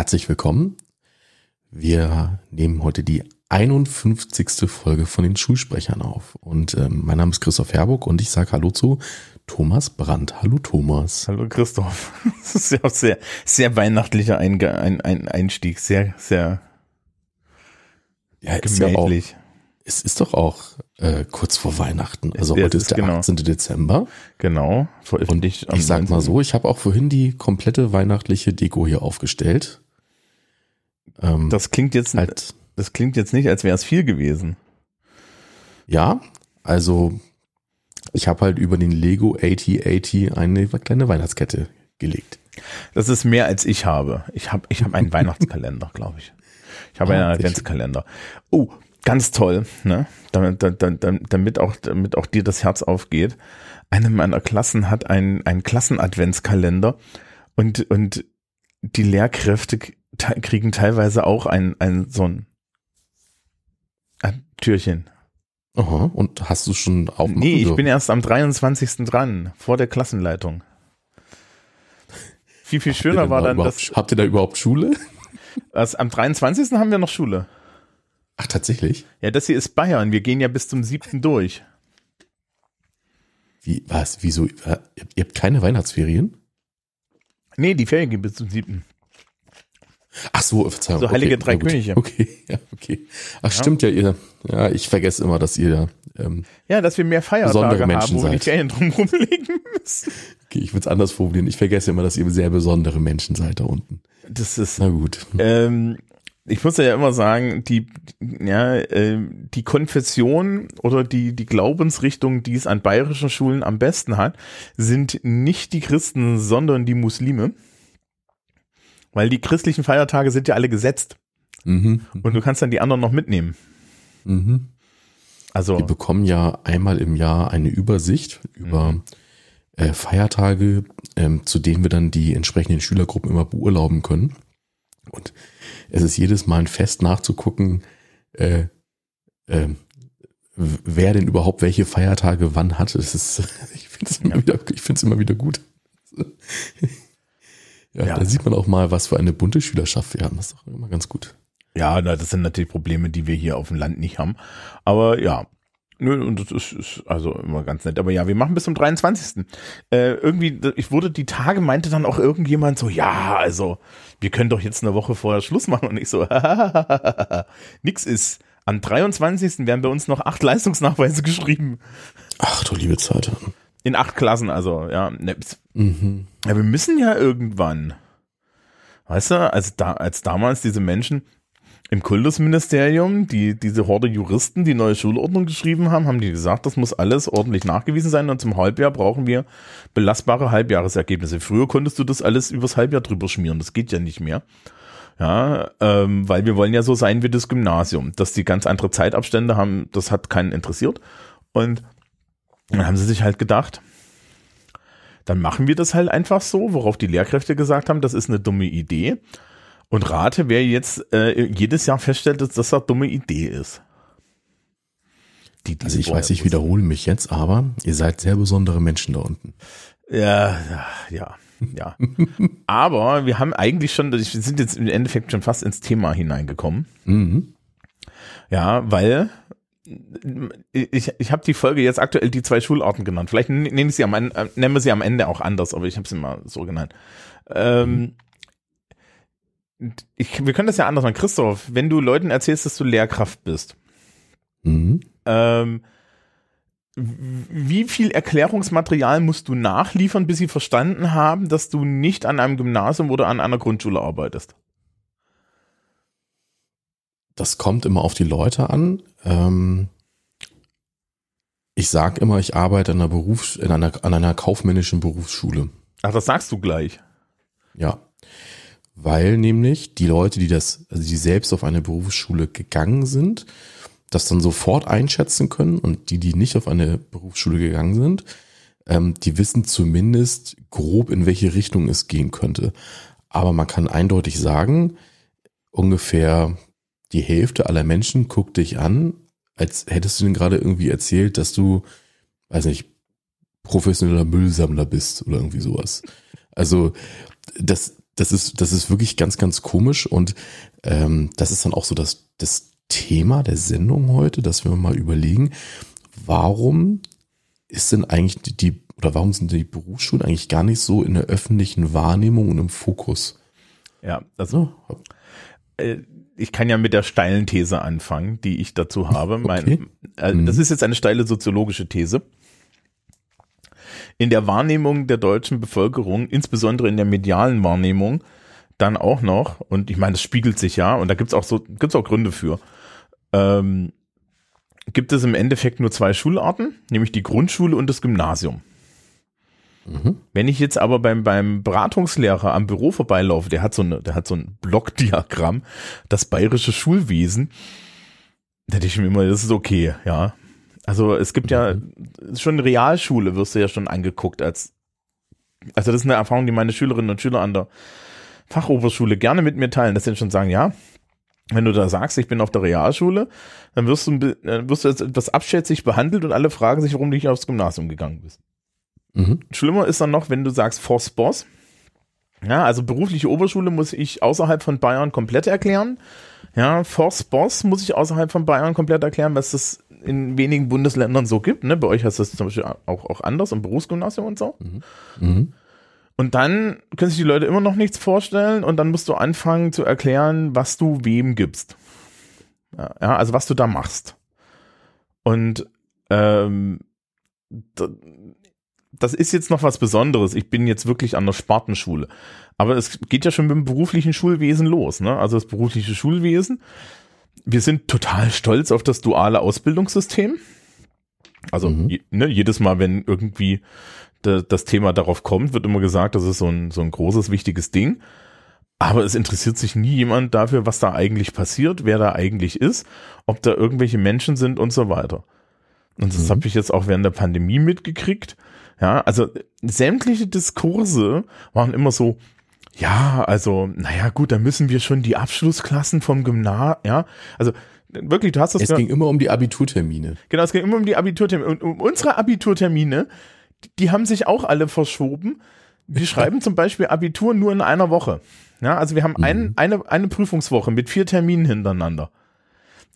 Herzlich willkommen. Wir nehmen heute die 51. Folge von den Schulsprechern auf. Und ähm, mein Name ist Christoph Herburg und ich sage Hallo zu Thomas Brandt. Hallo Thomas. Hallo Christoph. Das ist ja auch sehr, sehr weihnachtlicher Einstieg. Sehr, sehr ja, ist ja auch, es ist doch auch äh, kurz vor Weihnachten. Also ja, heute ist der genau. 18. Dezember. Genau. Und ich, ich sag mal so, ich habe auch vorhin die komplette weihnachtliche Deko hier aufgestellt. Ähm, das klingt jetzt halt, das klingt jetzt nicht, als wäre es viel gewesen. Ja, also ich habe halt über den Lego 8080 eine kleine Weihnachtskette gelegt. Das ist mehr als ich habe. Ich habe ich hab einen Weihnachtskalender, glaube ich. Ich habe ah, einen Adventskalender. Oh, ganz toll, ne? Damit, damit, damit, auch, damit auch dir das Herz aufgeht. Eine meiner Klassen hat einen, einen Klassen-Adventskalender und, und die Lehrkräfte kriegen teilweise auch ein, ein so ein, ein Türchen. Aha, und hast du schon auf? Nee, ich bin erst am 23. dran, vor der Klassenleitung. Viel, viel schöner war dann das. Habt ihr da überhaupt Schule? Also am 23. haben wir noch Schule. Ach, tatsächlich? Ja, das hier ist Bayern. Wir gehen ja bis zum 7. durch. Wie, was, wieso? Ihr habt keine Weihnachtsferien? Nee, die Ferien gehen bis zum 7. Ach so, Verzeihung. So Heilige okay, Drei Könige. Okay, ja, okay. Ach, ja. stimmt ja, ihr, ja, ich vergesse immer, dass ihr, ähm, ja, dass wir mehr Feiertage Menschen haben, wo seid. wir die Ferien drumherum legen müssen. Okay, ich würde es anders formulieren. Ich vergesse immer, dass ihr sehr besondere Menschen seid da unten. Das ist, na gut. Ähm, ich muss ja immer sagen, die, ja, äh, die Konfession oder die, die Glaubensrichtung, die es an bayerischen Schulen am besten hat, sind nicht die Christen, sondern die Muslime. Weil die christlichen Feiertage sind ja alle gesetzt. Mhm. Und du kannst dann die anderen noch mitnehmen. Mhm. Also. Wir bekommen ja einmal im Jahr eine Übersicht über mhm. äh, Feiertage, ähm, zu denen wir dann die entsprechenden Schülergruppen immer beurlauben können. Und es ist jedes Mal ein Fest nachzugucken, äh, äh, wer denn überhaupt welche Feiertage wann hatte. Das ist, ich finde es immer, ja. wieder, ich finde es immer wieder gut. Ja, ja, da sieht man auch mal, was für eine bunte Schülerschaft wir haben. Das ist doch immer ganz gut. Ja, das sind natürlich Probleme, die wir hier auf dem Land nicht haben. Aber ja, Nö, und das ist, ist also immer ganz nett. Aber ja, wir machen bis zum 23. Äh, irgendwie, ich wurde die Tage, meinte dann auch irgendjemand so, ja, also, wir können doch jetzt eine Woche vorher Schluss machen. Und ich so, nix ist. Am 23. werden bei uns noch acht Leistungsnachweise geschrieben. Ach du liebe Zeit. In acht Klassen, also, ja. Ne, mhm. Ja, wir müssen ja irgendwann. Weißt du, als, da, als damals diese Menschen im Kultusministerium, die, diese Horde Juristen, die neue Schulordnung geschrieben haben, haben die gesagt, das muss alles ordentlich nachgewiesen sein und zum Halbjahr brauchen wir belastbare Halbjahresergebnisse. Früher konntest du das alles übers Halbjahr drüber schmieren, das geht ja nicht mehr. Ja, ähm, weil wir wollen ja so sein wie das Gymnasium, dass die ganz andere Zeitabstände haben, das hat keinen interessiert. Und dann haben sie sich halt gedacht, dann machen wir das halt einfach so, worauf die Lehrkräfte gesagt haben, das ist eine dumme Idee. Und rate, wer jetzt äh, jedes Jahr feststellt, dass das eine dumme Idee ist. Die, die also ich weiß, ich wiederhole mich jetzt, aber ihr seid sehr besondere Menschen da unten. Ja, ja, ja. aber wir haben eigentlich schon, wir sind jetzt im Endeffekt schon fast ins Thema hineingekommen. Mhm. Ja, weil ich, ich habe die Folge jetzt aktuell die zwei Schularten genannt. Vielleicht nenne ich sie am Ende, äh, nennen wir sie am Ende auch anders, aber ich habe sie mal so genannt. Ähm, ich, wir können das ja anders machen. Christoph, wenn du Leuten erzählst, dass du Lehrkraft bist, mhm. ähm, wie viel Erklärungsmaterial musst du nachliefern, bis sie verstanden haben, dass du nicht an einem Gymnasium oder an einer Grundschule arbeitest? Das kommt immer auf die Leute an. Ähm, ich sage immer, ich arbeite an einer, Berufs-, in einer, an einer kaufmännischen Berufsschule. Ach, das sagst du gleich. Ja. Weil nämlich die Leute, die das, also die selbst auf eine Berufsschule gegangen sind, das dann sofort einschätzen können und die, die nicht auf eine Berufsschule gegangen sind, ähm, die wissen zumindest grob, in welche Richtung es gehen könnte. Aber man kann eindeutig sagen, ungefähr die Hälfte aller Menschen guckt dich an, als hättest du denn gerade irgendwie erzählt, dass du, weiß nicht, professioneller Müllsammler bist oder irgendwie sowas. Also das, das ist, das ist wirklich ganz, ganz komisch und ähm, das ist dann auch so das, das Thema der Sendung heute, dass wir mal überlegen, warum ist denn eigentlich die, die oder warum sind die Berufsschulen eigentlich gar nicht so in der öffentlichen Wahrnehmung und im Fokus? Ja, also ich kann ja mit der steilen These anfangen, die ich dazu habe. Okay. Mein, äh, mhm. Das ist jetzt eine steile soziologische These. In der Wahrnehmung der deutschen Bevölkerung, insbesondere in der medialen Wahrnehmung, dann auch noch, und ich meine, das spiegelt sich ja, und da gibt's auch so, gibt's auch Gründe für, ähm, gibt es im Endeffekt nur zwei Schularten, nämlich die Grundschule und das Gymnasium. Mhm. Wenn ich jetzt aber beim, beim Beratungslehrer am Büro vorbeilaufe, der hat so eine, der hat so ein Blockdiagramm, das bayerische Schulwesen, da denke ich mir immer, das ist okay, ja. Also es gibt ja schon Realschule, wirst du ja schon angeguckt als, also das ist eine Erfahrung, die meine Schülerinnen und Schüler an der Fachoberschule gerne mit mir teilen, dass sie schon sagen, ja, wenn du da sagst, ich bin auf der Realschule, dann wirst du, wirst du etwas abschätzig behandelt und alle fragen sich, warum du nicht aufs Gymnasium gegangen bist. Mhm. Schlimmer ist dann noch, wenn du sagst Force Boss. Ja, also berufliche Oberschule muss ich außerhalb von Bayern komplett erklären. Ja, Force Boss muss ich außerhalb von Bayern komplett erklären, was es in wenigen Bundesländern so gibt. Ne? Bei euch heißt das zum Beispiel auch, auch anders im Berufsgymnasium und so. Mhm. Mhm. Und dann können sich die Leute immer noch nichts vorstellen und dann musst du anfangen zu erklären, was du wem gibst. Ja, also was du da machst. Und ähm, das ist jetzt noch was Besonderes. Ich bin jetzt wirklich an der Spartenschule. Aber es geht ja schon mit dem beruflichen Schulwesen los. Ne? Also das berufliche Schulwesen. Wir sind total stolz auf das duale Ausbildungssystem. Also mhm. ne, jedes Mal, wenn irgendwie de, das Thema darauf kommt, wird immer gesagt, das ist so ein, so ein großes, wichtiges Ding. Aber es interessiert sich nie jemand dafür, was da eigentlich passiert, wer da eigentlich ist, ob da irgendwelche Menschen sind und so weiter. Und das mhm. habe ich jetzt auch während der Pandemie mitgekriegt. Ja, also sämtliche Diskurse waren immer so, ja, also, naja, gut, da müssen wir schon die Abschlussklassen vom Gymnasium, ja, also wirklich, du hast das. Es ging immer um die Abiturtermine. Genau, es ging immer um die Abiturtermine. Und um unsere Abiturtermine, die haben sich auch alle verschoben. Wir schreiben zum Beispiel Abitur nur in einer Woche. Ja, also wir haben mhm. ein, eine, eine Prüfungswoche mit vier Terminen hintereinander.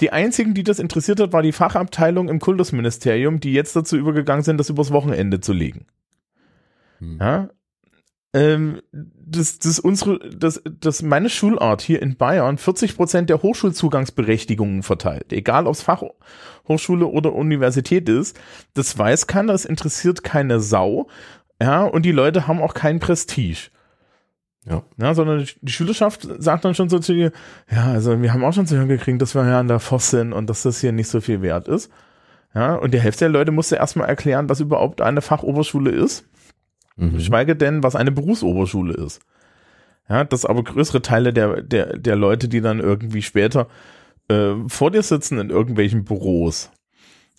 Die einzigen, die das interessiert hat, war die Fachabteilung im Kultusministerium, die jetzt dazu übergegangen sind, das übers Wochenende zu legen. Hm. Ja, ähm, das, das unsere, das, das meine Schulart hier in Bayern 40 Prozent der Hochschulzugangsberechtigungen verteilt, egal ob es Fachhochschule oder Universität ist. Das weiß keiner, das interessiert keine Sau. Ja, und die Leute haben auch kein Prestige. Ja. ja. Sondern die Schülerschaft sagt dann schon so zu dir, ja, also wir haben auch schon zu hören gekriegt, dass wir ja an der Voss sind und dass das hier nicht so viel wert ist. Ja, und die Hälfte der Leute musste erstmal erklären, was überhaupt eine Fachoberschule ist. Mhm. Schweige denn, was eine Berufsoberschule ist. Ja, dass aber größere Teile der, der, der Leute, die dann irgendwie später äh, vor dir sitzen in irgendwelchen Büros,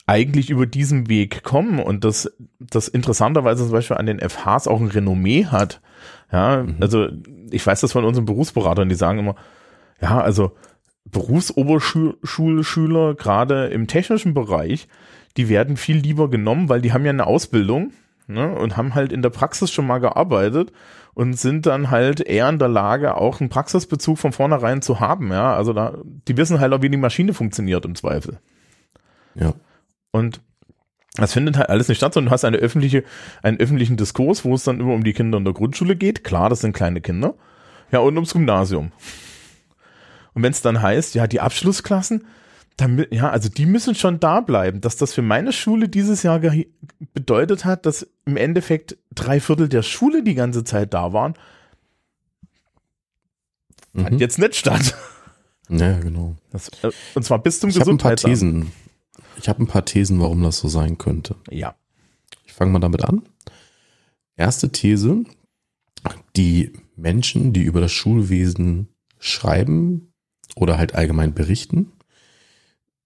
eigentlich über diesen Weg kommen und das, das interessanterweise zum Beispiel an den FHs auch ein Renommee hat. Ja, mhm. also ich weiß das von unseren Berufsberatern, die sagen immer, ja, also Berufsoberschulschüler, gerade im technischen Bereich, die werden viel lieber genommen, weil die haben ja eine Ausbildung ne, und haben halt in der Praxis schon mal gearbeitet und sind dann halt eher in der Lage, auch einen Praxisbezug von vornherein zu haben. Ja, also da, die wissen halt auch, wie die Maschine funktioniert im Zweifel. Ja. Und das findet halt alles nicht statt, sondern du hast eine öffentliche, einen öffentlichen Diskurs, wo es dann immer um die Kinder in der Grundschule geht. Klar, das sind kleine Kinder. Ja, und ums Gymnasium. Und wenn es dann heißt, ja, die Abschlussklassen, dann, ja, also die müssen schon da bleiben. Dass das für meine Schule dieses Jahr bedeutet hat, dass im Endeffekt drei Viertel der Schule die ganze Zeit da waren, fand mhm. jetzt nicht statt. Ja, genau. Das, äh, und zwar bis zum ich Gesundheitsamt. Ich habe ein paar Thesen, warum das so sein könnte. Ja. Ich fange mal damit an. Erste These, die Menschen, die über das Schulwesen schreiben oder halt allgemein berichten,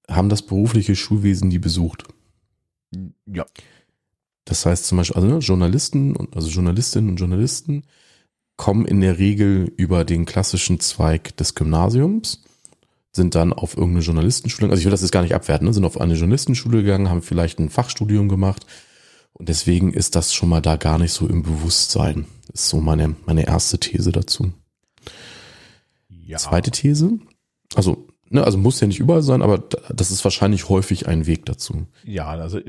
haben das berufliche Schulwesen nie besucht. Ja. Das heißt zum Beispiel, also ne, Journalisten und also Journalistinnen und Journalisten kommen in der Regel über den klassischen Zweig des Gymnasiums sind dann auf irgendeine Journalistenschule, also ich will das jetzt gar nicht abwerten, ne, sind auf eine Journalistenschule gegangen, haben vielleicht ein Fachstudium gemacht und deswegen ist das schon mal da gar nicht so im Bewusstsein. Das ist so meine, meine erste These dazu. Ja. Zweite These, also, ne, also muss ja nicht überall sein, aber das ist wahrscheinlich häufig ein Weg dazu. Ja, also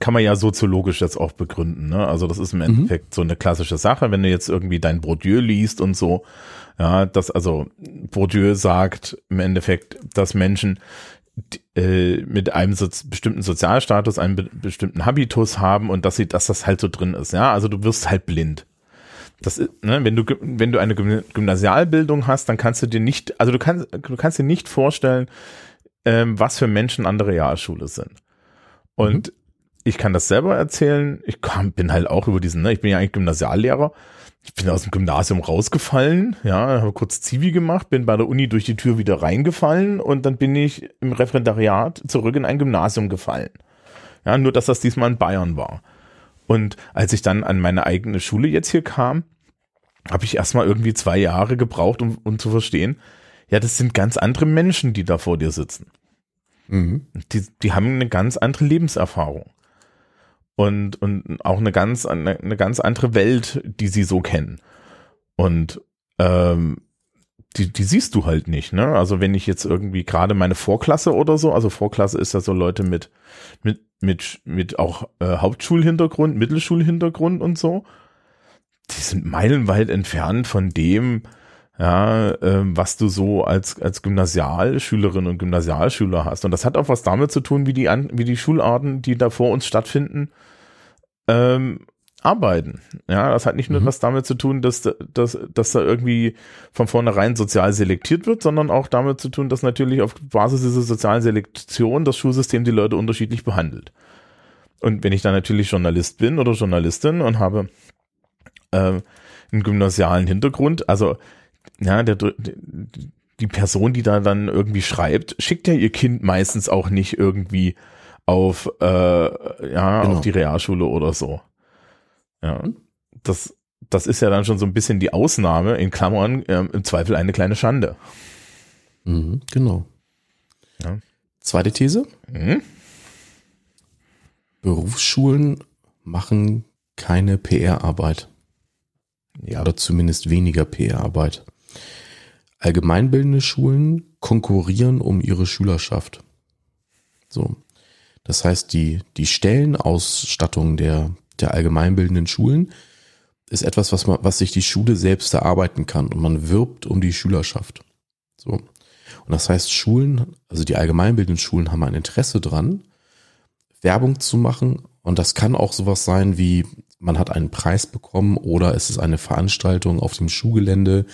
kann man ja soziologisch jetzt auch begründen. Ne? Also das ist im mhm. Endeffekt mhm. so eine klassische Sache, wenn du jetzt irgendwie dein Bourdieu liest und so. Ja, das also Bourdieu sagt im Endeffekt, dass Menschen äh, mit einem so, bestimmten Sozialstatus einen be bestimmten Habitus haben und dass sie, dass das halt so drin ist. Ja, also du wirst halt blind. Das ist, ne, wenn du wenn du eine Gymnasialbildung hast, dann kannst du dir nicht, also du kannst du kannst dir nicht vorstellen, ähm, was für Menschen an der Realschule sind. Und mhm ich kann das selber erzählen. Ich kam, bin halt auch über diesen, ne, ich bin ja eigentlich Gymnasiallehrer. Ich bin aus dem Gymnasium rausgefallen, ja, habe kurz Zivi gemacht, bin bei der Uni durch die Tür wieder reingefallen und dann bin ich im Referendariat zurück in ein Gymnasium gefallen. Ja, nur dass das diesmal in Bayern war. Und als ich dann an meine eigene Schule jetzt hier kam, habe ich erstmal irgendwie zwei Jahre gebraucht, um, um zu verstehen, ja, das sind ganz andere Menschen, die da vor dir sitzen. Mhm. Die, die haben eine ganz andere Lebenserfahrung und, und auch eine ganz, eine, eine ganz andere Welt, die sie so kennen. Und ähm, die, die siehst du halt nicht, ne? Also wenn ich jetzt irgendwie gerade meine Vorklasse oder so, also Vorklasse ist ja so Leute mit, mit, mit, mit auch äh, Hauptschulhintergrund, Mittelschulhintergrund und so, die sind meilenweit entfernt von dem, ja, äh, was du so als, als Gymnasialschülerin und Gymnasialschüler hast. Und das hat auch was damit zu tun, wie die, an, wie die Schularten, die da vor uns stattfinden, ähm, arbeiten. Ja, das hat nicht nur mhm. was damit zu tun, dass, dass, dass da irgendwie von vornherein sozial selektiert wird, sondern auch damit zu tun, dass natürlich auf Basis dieser sozialen Selektion das Schulsystem die Leute unterschiedlich behandelt. Und wenn ich dann natürlich Journalist bin oder Journalistin und habe äh, einen gymnasialen Hintergrund, also ja, der, die Person, die da dann irgendwie schreibt, schickt ja ihr Kind meistens auch nicht irgendwie auf, äh, ja, genau. auf die Realschule oder so. Ja, das, das ist ja dann schon so ein bisschen die Ausnahme, in Klammern, äh, im Zweifel eine kleine Schande. Mhm, genau. Ja. Zweite These. Mhm. Berufsschulen machen keine PR-Arbeit. Ja. Oder zumindest weniger PR-Arbeit. Allgemeinbildende Schulen konkurrieren um ihre Schülerschaft. So. Das heißt, die, die Stellenausstattung der, der allgemeinbildenden Schulen ist etwas, was man, was sich die Schule selbst erarbeiten kann und man wirbt um die Schülerschaft. So. Und das heißt, Schulen, also die allgemeinbildenden Schulen haben ein Interesse dran, Werbung zu machen. Und das kann auch sowas sein wie, man hat einen Preis bekommen oder es ist eine Veranstaltung auf dem Schulgelände,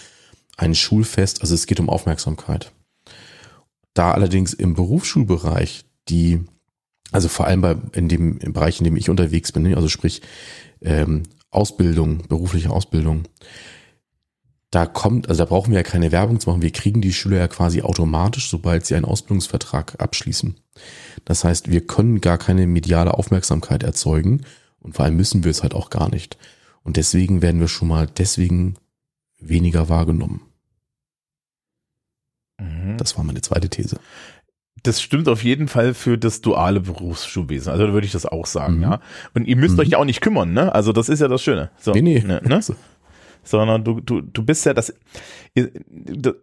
ein Schulfest. Also es geht um Aufmerksamkeit. Da allerdings im Berufsschulbereich die also vor allem bei, in dem Bereich, in dem ich unterwegs bin, ne, also sprich ähm, Ausbildung, berufliche Ausbildung. Da kommt, also da brauchen wir ja keine Werbung zu machen. Wir kriegen die Schüler ja quasi automatisch, sobald sie einen Ausbildungsvertrag abschließen. Das heißt, wir können gar keine mediale Aufmerksamkeit erzeugen und vor allem müssen wir es halt auch gar nicht. Und deswegen werden wir schon mal deswegen weniger wahrgenommen. Mhm. Das war meine zweite These das stimmt auf jeden Fall für das duale Berufsschulwesen. Also da würde ich das auch sagen, mhm. ja. Und ihr müsst mhm. euch ja auch nicht kümmern, ne? Also das ist ja das Schöne. So, nee, nee. Ne, ne? Sondern du, du, du bist ja das,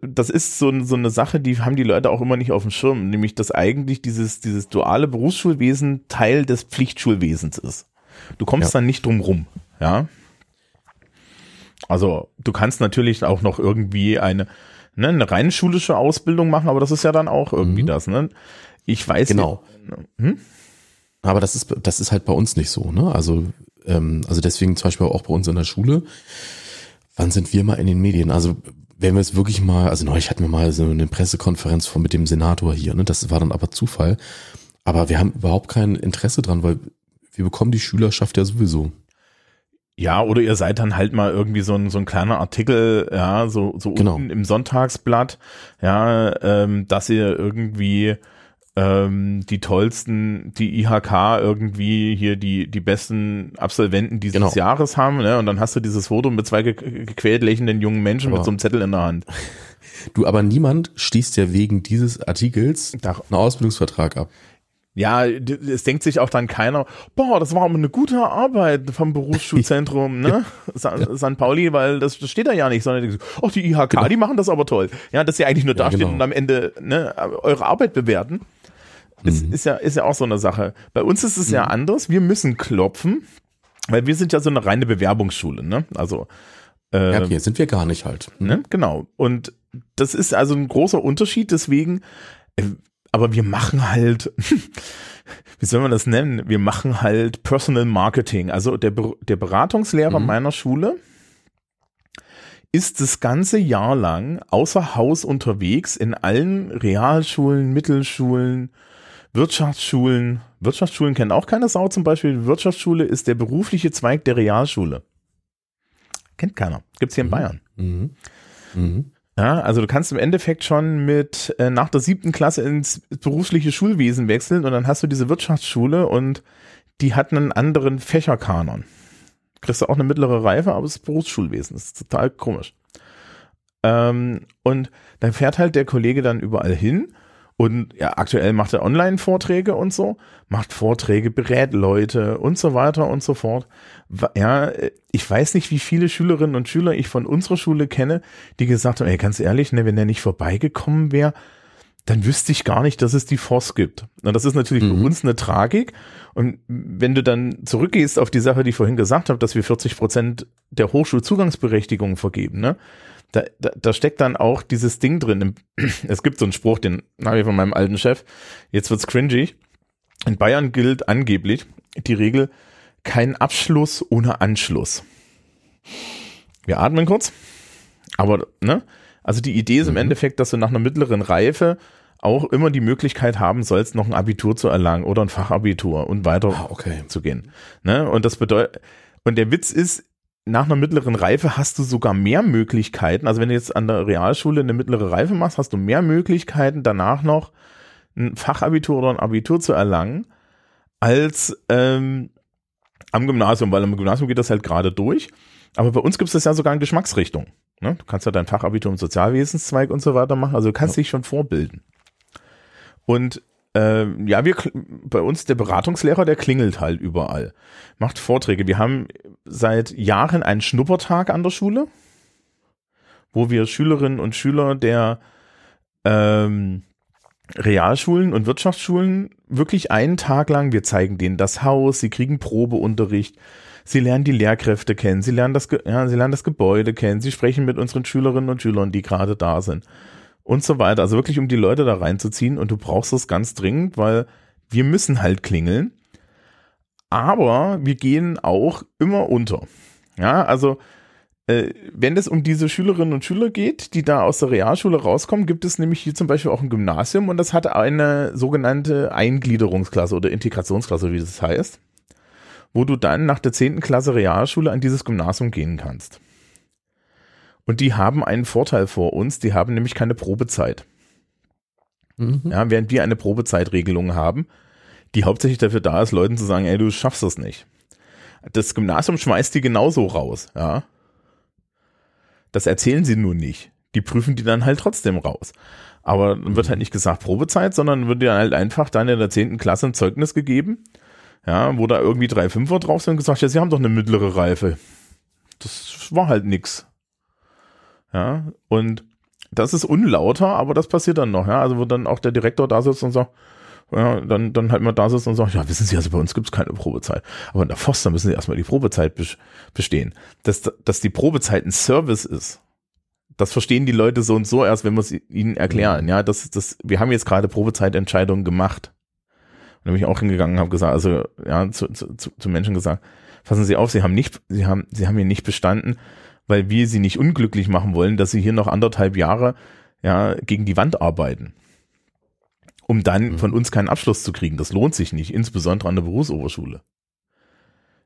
das ist so, so eine Sache, die haben die Leute auch immer nicht auf dem Schirm, nämlich dass eigentlich dieses, dieses duale Berufsschulwesen Teil des Pflichtschulwesens ist. Du kommst ja. dann nicht drum rum, ja. Also du kannst natürlich auch noch irgendwie eine, ne, eine rein schulische Ausbildung machen, aber das ist ja dann auch irgendwie mhm. das, ne? Ich weiß genau. Hm? Aber das ist das ist halt bei uns nicht so, ne? Also ähm, also deswegen zum Beispiel auch bei uns in der Schule. Wann sind wir mal in den Medien? Also wenn wir es wirklich mal, also neulich hatten wir mal so eine Pressekonferenz von mit dem Senator hier, ne? Das war dann aber Zufall. Aber wir haben überhaupt kein Interesse dran, weil wir bekommen die Schülerschaft ja sowieso. Ja, oder ihr seid dann halt mal irgendwie so ein, so ein kleiner Artikel, ja, so, so genau. unten im Sonntagsblatt, ja, ähm, dass ihr irgendwie ähm, die tollsten, die IHK irgendwie hier die, die besten Absolventen dieses genau. Jahres haben, ne? Und dann hast du dieses Foto mit zwei gequält lächelnden jungen Menschen aber, mit so einem Zettel in der Hand. Du, aber niemand schließt ja wegen dieses Artikels einen Ausbildungsvertrag ab. Ja, es denkt sich auch dann keiner, boah, das war aber eine gute Arbeit vom Berufsschulzentrum, ne? Ja. St. Pauli, weil das, das steht da ja nicht, sondern, ach, die IHK, genau. die machen das aber toll. Ja, dass sie eigentlich nur ja, dastehen genau. und am Ende ne, eure Arbeit bewerten. Ist, mhm. ist, ja, ist ja auch so eine Sache. Bei uns ist es mhm. ja anders. Wir müssen klopfen, weil wir sind ja so eine reine Bewerbungsschule, ne? Also äh, ja, okay, sind wir gar nicht halt. Ne? Genau. Und das ist also ein großer Unterschied. Deswegen, äh, aber wir machen halt, wie soll man das nennen? Wir machen halt Personal Marketing. Also der, der Beratungslehrer mhm. meiner Schule ist das ganze Jahr lang außer Haus unterwegs in allen Realschulen, Mittelschulen, Wirtschaftsschulen. Wirtschaftsschulen kennen auch keine Sau zum Beispiel. Die Wirtschaftsschule ist der berufliche Zweig der Realschule. Kennt keiner. Gibt's hier in mhm. Bayern. Mhm. Mhm. Ja, also du kannst im Endeffekt schon mit äh, nach der siebten Klasse ins berufliche Schulwesen wechseln und dann hast du diese Wirtschaftsschule und die hat einen anderen Fächerkanon. Kriegst du auch eine mittlere Reife, aber es ist Berufsschulwesen. Das ist total komisch. Ähm, und dann fährt halt der Kollege dann überall hin und ja, aktuell macht er Online-Vorträge und so, macht Vorträge, berät Leute und so weiter und so fort. Ja, ich weiß nicht, wie viele Schülerinnen und Schüler ich von unserer Schule kenne, die gesagt haben, ey, ganz ehrlich, ne, wenn der nicht vorbeigekommen wäre, dann wüsste ich gar nicht, dass es die Force gibt. Und das ist natürlich mhm. für uns eine Tragik. Und wenn du dann zurückgehst auf die Sache, die ich vorhin gesagt habe, dass wir 40 Prozent der Hochschulzugangsberechtigungen vergeben, ne? Da, da, da steckt dann auch dieses Ding drin. Es gibt so einen Spruch, den habe ich von meinem alten Chef. Jetzt wird's cringy. In Bayern gilt angeblich die Regel, kein Abschluss ohne Anschluss. Wir atmen kurz. Aber, ne? Also die Idee ist im mhm. Endeffekt, dass du nach einer mittleren Reife auch immer die Möglichkeit haben sollst, noch ein Abitur zu erlangen oder ein Fachabitur und weiter ah, okay. zu gehen. Ne? Und das bedeutet, und der Witz ist, nach einer mittleren Reife hast du sogar mehr Möglichkeiten. Also wenn du jetzt an der Realschule eine mittlere Reife machst, hast du mehr Möglichkeiten, danach noch ein Fachabitur oder ein Abitur zu erlangen, als ähm, am Gymnasium, weil am Gymnasium geht das halt gerade durch. Aber bei uns gibt es das ja sogar in Geschmacksrichtung. Ne? Du kannst ja dein Fachabitur im Sozialwesenszweig und so weiter machen. Also du kannst ja. dich schon vorbilden. Und äh, ja, wir bei uns der Beratungslehrer, der klingelt halt überall, macht Vorträge. Wir haben seit Jahren einen Schnuppertag an der Schule, wo wir Schülerinnen und Schüler der ähm, Realschulen und Wirtschaftsschulen wirklich einen Tag lang, wir zeigen denen das Haus, sie kriegen Probeunterricht, sie lernen die Lehrkräfte kennen, sie lernen das, ja, sie lernen das Gebäude kennen, sie sprechen mit unseren Schülerinnen und Schülern, die gerade da sind und so weiter. Also wirklich, um die Leute da reinzuziehen und du brauchst das ganz dringend, weil wir müssen halt klingeln. Aber wir gehen auch immer unter. Ja, also äh, wenn es um diese Schülerinnen und Schüler geht, die da aus der Realschule rauskommen, gibt es nämlich hier zum Beispiel auch ein Gymnasium und das hat eine sogenannte Eingliederungsklasse oder Integrationsklasse, wie das heißt, wo du dann nach der zehnten Klasse Realschule an dieses Gymnasium gehen kannst. Und die haben einen Vorteil vor uns, die haben nämlich keine Probezeit. Mhm. Ja, während wir eine Probezeitregelung haben, die hauptsächlich dafür da ist, Leuten zu sagen, ey, du schaffst das nicht. Das Gymnasium schmeißt die genauso raus, ja. Das erzählen sie nur nicht. Die prüfen die dann halt trotzdem raus. Aber dann wird halt nicht gesagt Probezeit, sondern wird dir halt einfach dann in der zehnten Klasse ein Zeugnis gegeben, ja, wo da irgendwie drei Fünfer drauf sind und gesagt, ja, sie haben doch eine mittlere Reife. Das war halt nix. Ja, und das ist unlauter, aber das passiert dann noch, ja. Also wo dann auch der Direktor da sitzt und sagt, ja, dann, dann halt mal da sitzt und sagt, ja, wissen Sie, also bei uns gibt es keine Probezeit. Aber in der Foster müssen Sie erstmal die Probezeit bestehen. Dass, dass die Probezeit ein Service ist, das verstehen die Leute so und so erst, wenn wir es ihnen erklären. Ja, das, das, wir haben jetzt gerade Probezeitentscheidungen gemacht. Und da bin ich auch hingegangen und habe gesagt, also ja, zu, zu, zu Menschen gesagt, fassen Sie auf, Sie haben nicht, Sie haben, Sie haben hier nicht bestanden, weil wir sie nicht unglücklich machen wollen, dass sie hier noch anderthalb Jahre ja, gegen die Wand arbeiten. Um dann mhm. von uns keinen Abschluss zu kriegen. Das lohnt sich nicht, insbesondere an der Berufsoberschule.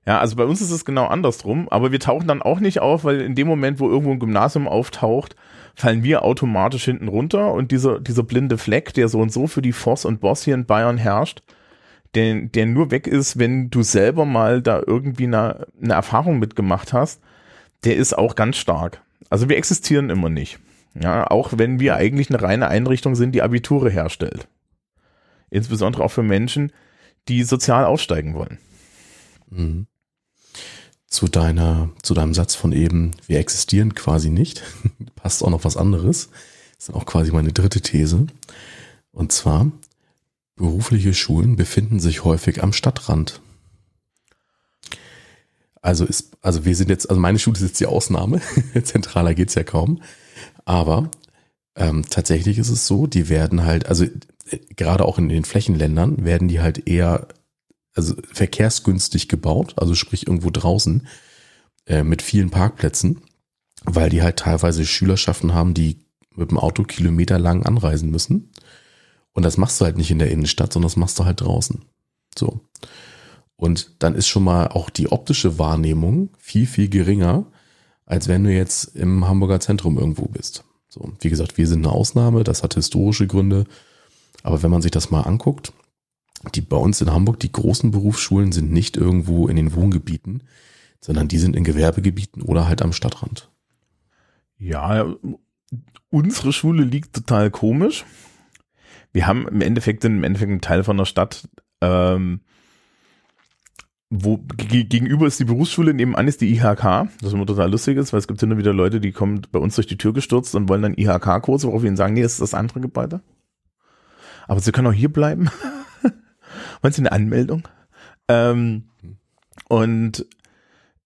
Ja, also bei uns ist es genau andersrum, aber wir tauchen dann auch nicht auf, weil in dem Moment, wo irgendwo ein Gymnasium auftaucht, fallen wir automatisch hinten runter und dieser, dieser blinde Fleck, der so und so für die Force und Boss hier in Bayern herrscht, der, der nur weg ist, wenn du selber mal da irgendwie eine, eine Erfahrung mitgemacht hast, der ist auch ganz stark. Also wir existieren immer nicht. Ja, auch wenn wir eigentlich eine reine Einrichtung sind, die Abiture herstellt. Insbesondere auch für Menschen, die sozial aufsteigen wollen. Mhm. Zu deiner, zu deinem Satz von eben, wir existieren quasi nicht, passt auch noch was anderes. Das ist auch quasi meine dritte These. Und zwar, berufliche Schulen befinden sich häufig am Stadtrand. Also ist, also wir sind jetzt, also meine Schule ist jetzt die Ausnahme. Zentraler geht's ja kaum. Aber ähm, tatsächlich ist es so, die werden halt, also äh, gerade auch in den Flächenländern werden die halt eher, also verkehrsgünstig gebaut, also sprich irgendwo draußen äh, mit vielen Parkplätzen, weil die halt teilweise Schülerschaften haben, die mit dem Auto kilometerlang anreisen müssen. Und das machst du halt nicht in der Innenstadt, sondern das machst du halt draußen. So. Und dann ist schon mal auch die optische Wahrnehmung viel, viel geringer, als wenn du jetzt im Hamburger Zentrum irgendwo bist. So, wie gesagt, wir sind eine Ausnahme, das hat historische Gründe. Aber wenn man sich das mal anguckt, die bei uns in Hamburg, die großen Berufsschulen sind nicht irgendwo in den Wohngebieten, sondern die sind in Gewerbegebieten oder halt am Stadtrand. Ja, unsere Schule liegt total komisch. Wir haben im Endeffekt, im Endeffekt einen Teil von der Stadt, ähm, wo gegenüber ist die Berufsschule, nebenan ist die IHK, das immer total lustig ist, weil es gibt immer wieder Leute, die kommen bei uns durch die Tür gestürzt und wollen dann IHK-Kurse, worauf wir ihnen sagen, nee, das ist das andere Gebäude. Aber sie können auch hier bleiben. wollen sie eine Anmeldung? Ähm, und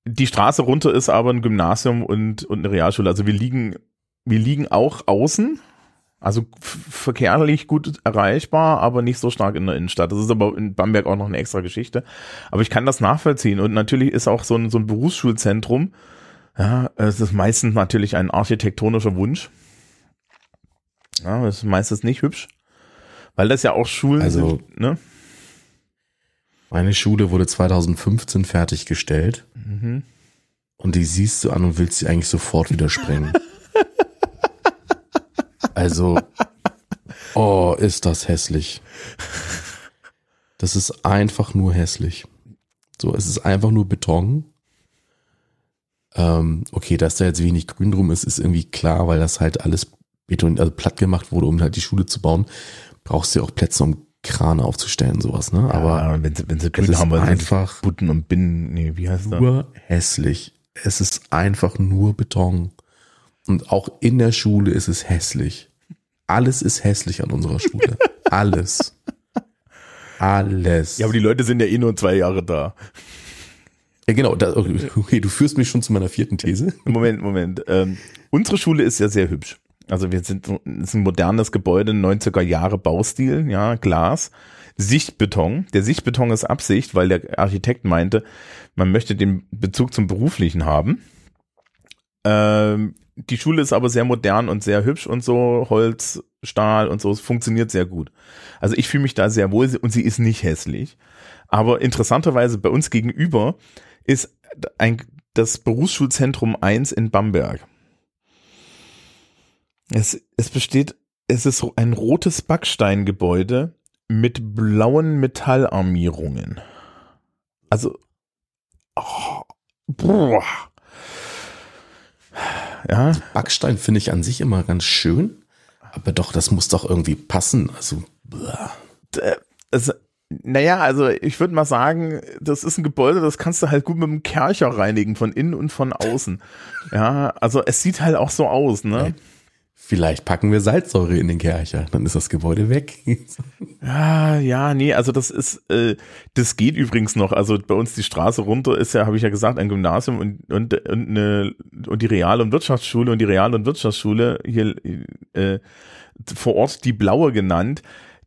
die Straße runter ist aber ein Gymnasium und, und eine Realschule. Also wir liegen, wir liegen auch außen, also verkehrlich gut erreichbar, aber nicht so stark in der Innenstadt. Das ist aber in Bamberg auch noch eine extra Geschichte. Aber ich kann das nachvollziehen. Und natürlich ist auch so ein, so ein Berufsschulzentrum, ja, es ist meistens natürlich ein architektonischer Wunsch. Ja, das ist meistens nicht hübsch. Weil das ja auch Schulen also, sind, ne? Meine Schule wurde 2015 fertiggestellt. Mhm. Und die siehst du an und willst sie eigentlich sofort wieder sprengen. Also, oh, ist das hässlich. Das ist einfach nur hässlich. So, es ist einfach nur Beton. Ähm, okay, dass da jetzt wenig Grün drum ist, ist irgendwie klar, weil das halt alles Beton, also platt gemacht wurde, um halt die Schule zu bauen. Brauchst du ja auch Plätze, um Krane aufzustellen, sowas, ne? Aber ja, wenn sie, wenn sie Grün haben, einfach Butten und Binnen, nee, wie heißt das? Nur hässlich. Es ist einfach nur Beton. Und auch in der Schule ist es hässlich. Alles ist hässlich an unserer Schule. Alles. Alles. Ja, aber die Leute sind ja eh nur zwei Jahre da. Ja, genau. Da, okay, du führst mich schon zu meiner vierten These. Moment, Moment. Ähm, unsere Schule ist ja sehr hübsch. Also wir sind ist ein modernes Gebäude, 90er Jahre Baustil, ja, Glas, Sichtbeton. Der Sichtbeton ist Absicht, weil der Architekt meinte, man möchte den Bezug zum Beruflichen haben. Ähm, die Schule ist aber sehr modern und sehr hübsch und so, Holz, Stahl und so, es funktioniert sehr gut. Also ich fühle mich da sehr wohl und sie ist nicht hässlich. Aber interessanterweise bei uns gegenüber ist ein, das Berufsschulzentrum 1 in Bamberg. Es, es besteht, es ist ein rotes Backsteingebäude mit blauen Metallarmierungen. Also, oh, boah. Ja. Backstein finde ich an sich immer ganz schön, aber doch, das muss doch irgendwie passen. Also, also naja, also ich würde mal sagen, das ist ein Gebäude, das kannst du halt gut mit dem Kercher reinigen, von innen und von außen. Ja, also es sieht halt auch so aus, ne? Vielleicht packen wir Salzsäure in den Kercher, dann ist das Gebäude weg. ja, ja, nee, also das ist, äh, das geht übrigens noch. Also bei uns die Straße runter ist ja, habe ich ja gesagt, ein Gymnasium und und und, eine, und die Real- und Wirtschaftsschule und die Real- und Wirtschaftsschule hier äh, vor Ort die Blaue genannt.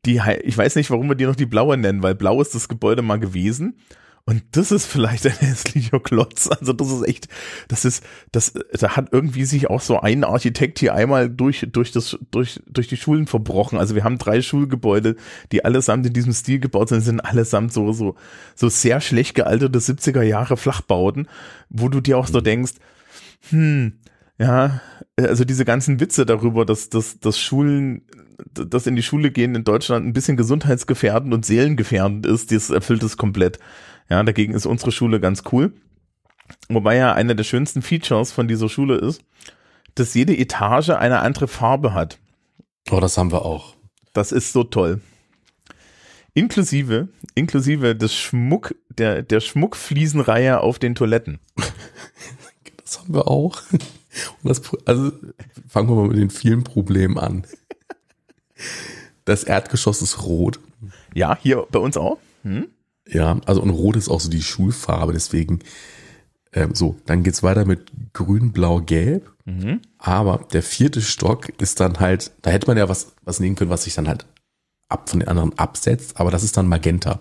Die, ich weiß nicht, warum wir die noch die Blaue nennen, weil Blau ist das Gebäude mal gewesen. Und das ist vielleicht ein hässlicher Klotz. Also das ist echt, das ist, das, da hat irgendwie sich auch so ein Architekt hier einmal durch, durch das, durch, durch die Schulen verbrochen. Also wir haben drei Schulgebäude, die allesamt in diesem Stil gebaut sind, sind allesamt so, so, so sehr schlecht gealterte 70er Jahre Flachbauten, wo du dir auch so denkst, hm, ja, also diese ganzen Witze darüber, dass, dass, dass Schulen, dass in die Schule gehen in Deutschland ein bisschen gesundheitsgefährdend und seelengefährdend ist, das erfüllt es komplett. Ja, dagegen ist unsere Schule ganz cool. Wobei ja einer der schönsten Features von dieser Schule ist, dass jede Etage eine andere Farbe hat. Oh, das haben wir auch. Das ist so toll. Inklusive, inklusive des Schmuck, der, der Schmuckfliesenreihe auf den Toiletten. Das haben wir auch. Das, also fangen wir mal mit den vielen Problemen an. Das Erdgeschoss ist rot. Ja, hier bei uns auch. Hm? Ja, also und rot ist auch so die Schulfarbe, deswegen ähm, so, dann geht's weiter mit grün, blau, gelb. Mhm. Aber der vierte Stock ist dann halt, da hätte man ja was, was nehmen können, was sich dann halt ab von den anderen absetzt, aber das ist dann Magenta.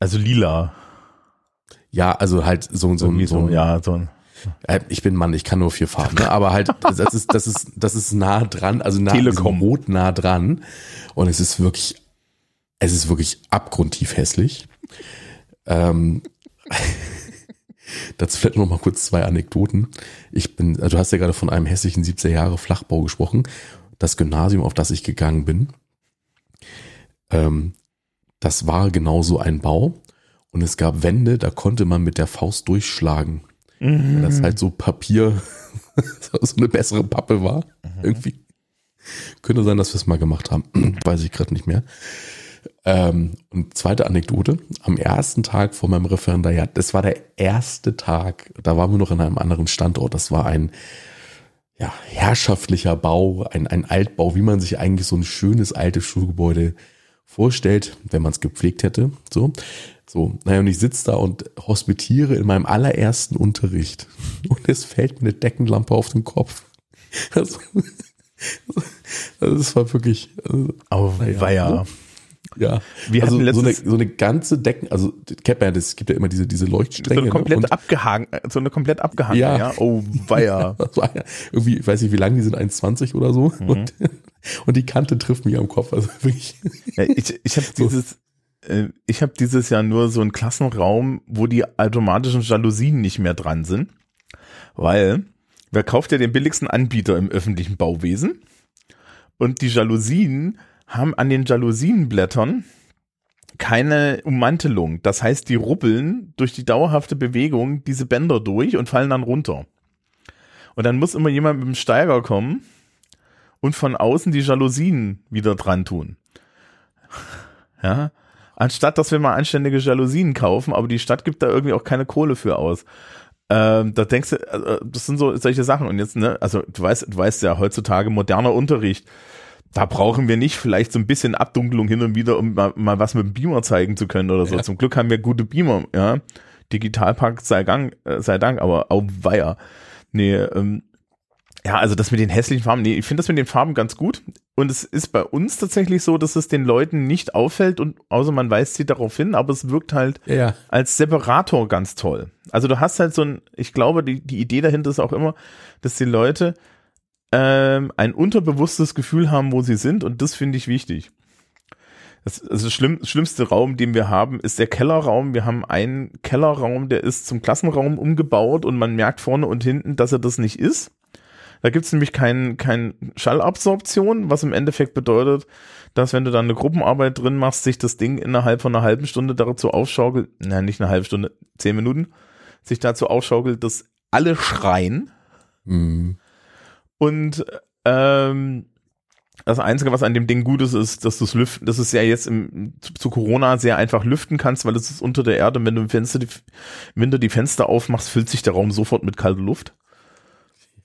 Also lila. Ja, also halt so, so, so, so ja, so ein äh, ich bin Mann, ich kann nur vier Farben, ne? aber halt, das ist, das ist, das ist nah dran, also nah, Telekom. Rot nah dran. Und es ist wirklich, es ist wirklich abgrundtief hässlich. Ähm, Dazu vielleicht noch mal kurz zwei Anekdoten. Ich bin, also du hast ja gerade von einem hässlichen 70er Jahre Flachbau gesprochen. Das Gymnasium, auf das ich gegangen bin, ähm, das war genau so ein Bau. Und es gab Wände, da konnte man mit der Faust durchschlagen. Mhm. Weil das halt so Papier, so eine bessere Pappe war. Mhm. Irgendwie. Könnte sein, dass wir es mal gemacht haben. Weiß ich gerade nicht mehr. Ähm, und zweite Anekdote, am ersten Tag vor meinem Referendariat, das war der erste Tag, da waren wir noch in einem anderen Standort, das war ein ja, herrschaftlicher Bau, ein, ein Altbau, wie man sich eigentlich so ein schönes altes Schulgebäude vorstellt, wenn man es gepflegt hätte. So, so, naja, und ich sitze da und hospitiere in meinem allerersten Unterricht und es fällt mir eine Deckenlampe auf den Kopf. Also, das war wirklich. Also, naja, war ja. Ja, wir also so eine, so eine ganze Decken, also kennt man es gibt ja immer diese, diese Leuchtstränge. So eine komplett ne? abgehangen, so eine komplett abgehangen, ja. ja. Oh, weia. irgendwie, ich weiß nicht, wie lang die sind, 1,20 oder so. Mhm. Und, und die Kante trifft mich am Kopf, also wirklich. Ja, ich ich habe dieses, äh, ich habe dieses Jahr nur so einen Klassenraum, wo die automatischen Jalousien nicht mehr dran sind, weil wer kauft ja den billigsten Anbieter im öffentlichen Bauwesen? Und die Jalousien haben an den Jalousienblättern keine Ummantelung. Das heißt, die ruppeln durch die dauerhafte Bewegung diese Bänder durch und fallen dann runter. Und dann muss immer jemand mit dem Steiger kommen und von außen die Jalousien wieder dran tun. Ja, anstatt dass wir mal anständige Jalousien kaufen, aber die Stadt gibt da irgendwie auch keine Kohle für aus. Ähm, da denkst du, äh, das sind so solche Sachen. Und jetzt, ne, also du weißt, du weißt ja heutzutage moderner Unterricht da brauchen wir nicht vielleicht so ein bisschen Abdunklung hin und wieder, um mal, mal was mit dem Beamer zeigen zu können oder so. Ja. Zum Glück haben wir gute Beamer, ja. Digitalpakt sei, Gang, äh, sei Dank, aber auch weia. Nee, ähm, ja, also das mit den hässlichen Farben, nee, ich finde das mit den Farben ganz gut. Und es ist bei uns tatsächlich so, dass es den Leuten nicht auffällt und außer man weist sie darauf hin, aber es wirkt halt ja. als Separator ganz toll. Also du hast halt so ein, ich glaube, die, die Idee dahinter ist auch immer, dass die Leute ähm, ein unterbewusstes Gefühl haben, wo sie sind und das finde ich wichtig. Das, also das schlimm, schlimmste Raum, den wir haben, ist der Kellerraum. Wir haben einen Kellerraum, der ist zum Klassenraum umgebaut und man merkt vorne und hinten, dass er das nicht ist. Da gibt's nämlich kein, kein Schallabsorption, was im Endeffekt bedeutet, dass wenn du dann eine Gruppenarbeit drin machst, sich das Ding innerhalb von einer halben Stunde dazu aufschaukelt, nein, nicht eine halbe Stunde, zehn Minuten, sich dazu aufschaukelt, dass alle schreien. Mhm. Und ähm, das Einzige, was an dem Ding gut ist, ist, dass du es lüften, dass es ja jetzt im, zu, zu, Corona sehr einfach lüften kannst, weil es ist unter der Erde. Wenn du im Fenster die, im Winter die Fenster aufmachst, füllt sich der Raum sofort mit kalter Luft.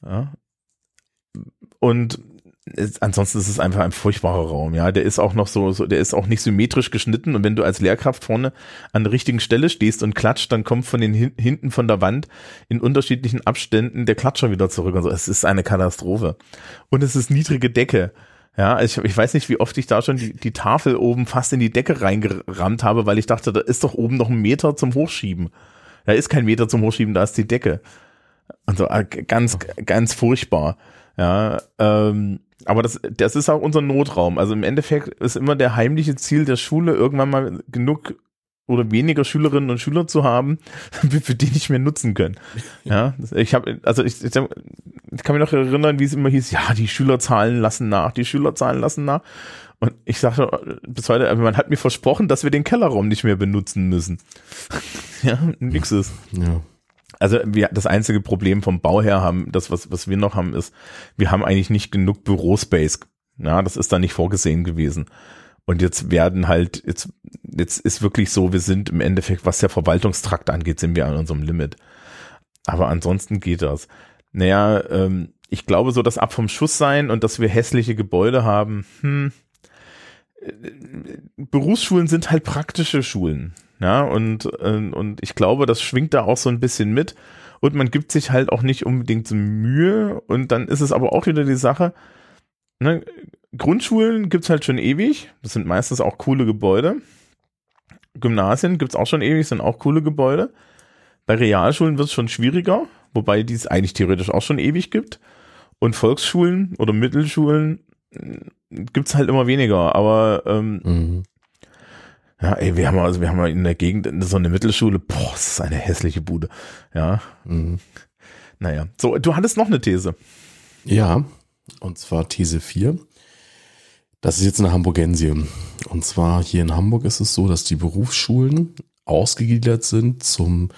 Ja. Und ist, ansonsten ist es einfach ein furchtbarer Raum, ja. Der ist auch noch so, so, der ist auch nicht symmetrisch geschnitten und wenn du als Lehrkraft vorne an der richtigen Stelle stehst und klatscht, dann kommt von den hin, hinten von der Wand in unterschiedlichen Abständen der Klatscher wieder zurück. Also es ist eine Katastrophe. Und es ist niedrige Decke. Ja, ich, ich weiß nicht, wie oft ich da schon die, die Tafel oben fast in die Decke reingerammt habe, weil ich dachte, da ist doch oben noch ein Meter zum Hochschieben. Da ist kein Meter zum Hochschieben, da ist die Decke. Also äh, ganz, ganz furchtbar. Ja, ähm, aber das, das ist auch unser Notraum. Also im Endeffekt ist immer der heimliche Ziel der Schule, irgendwann mal genug oder weniger Schülerinnen und Schüler zu haben, für die nicht mehr nutzen können. Ja, ich habe, also ich, ich, kann mich noch erinnern, wie es immer hieß, ja, die Schülerzahlen lassen nach, die Schülerzahlen lassen nach. Und ich sagte bis heute, man hat mir versprochen, dass wir den Kellerraum nicht mehr benutzen müssen. ja, nix ist. Ja. Also wir, das einzige Problem vom Bau her haben, das was, was wir noch haben, ist, wir haben eigentlich nicht genug Bürospace. Ja, das ist da nicht vorgesehen gewesen. Und jetzt werden halt, jetzt, jetzt ist wirklich so, wir sind im Endeffekt, was der Verwaltungstrakt angeht, sind wir an unserem Limit. Aber ansonsten geht das. Naja, ähm, ich glaube so, dass ab vom Schuss sein und dass wir hässliche Gebäude haben, hm, Berufsschulen sind halt praktische Schulen. Ja, und, äh, und ich glaube, das schwingt da auch so ein bisschen mit. Und man gibt sich halt auch nicht unbedingt so Mühe. Und dann ist es aber auch wieder die Sache, ne, Grundschulen gibt's halt schon ewig. Das sind meistens auch coole Gebäude. Gymnasien gibt's auch schon ewig, sind auch coole Gebäude. Bei Realschulen wird's schon schwieriger, wobei die es eigentlich theoretisch auch schon ewig gibt. Und Volksschulen oder Mittelschulen gibt's halt immer weniger, aber ähm, mhm. Ja, ey, wir haben also wir haben in der Gegend so eine Mittelschule, boah, das ist eine hässliche Bude. Ja. Mhm. Naja. So, du hattest noch eine These. Ja, und zwar These 4. Das ist jetzt eine Hamburgensie. Und zwar hier in Hamburg ist es so, dass die Berufsschulen ausgegliedert sind zum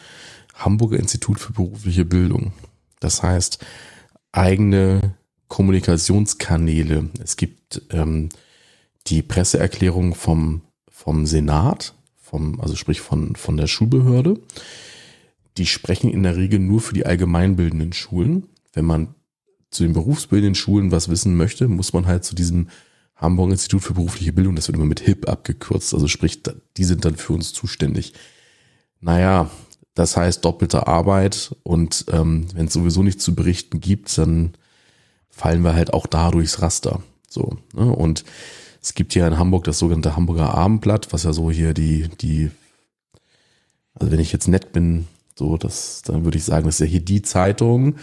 Hamburger Institut für berufliche Bildung. Das heißt, eigene Kommunikationskanäle. Es gibt ähm, die Presseerklärung vom, vom Senat, vom, also sprich von, von der Schulbehörde. Die sprechen in der Regel nur für die allgemeinbildenden Schulen. Wenn man zu den berufsbildenden Schulen was wissen möchte, muss man halt zu diesem Hamburg Institut für berufliche Bildung, das wird immer mit HIP abgekürzt, also sprich, die sind dann für uns zuständig. Naja, das heißt doppelte Arbeit und ähm, wenn es sowieso nichts zu berichten gibt, dann fallen wir halt auch da durchs Raster. So, ne? Und es gibt hier in Hamburg das sogenannte Hamburger Abendblatt, was ja so hier die, die, also wenn ich jetzt nett bin, so, das, dann würde ich sagen, das ist ja hier die Zeitung.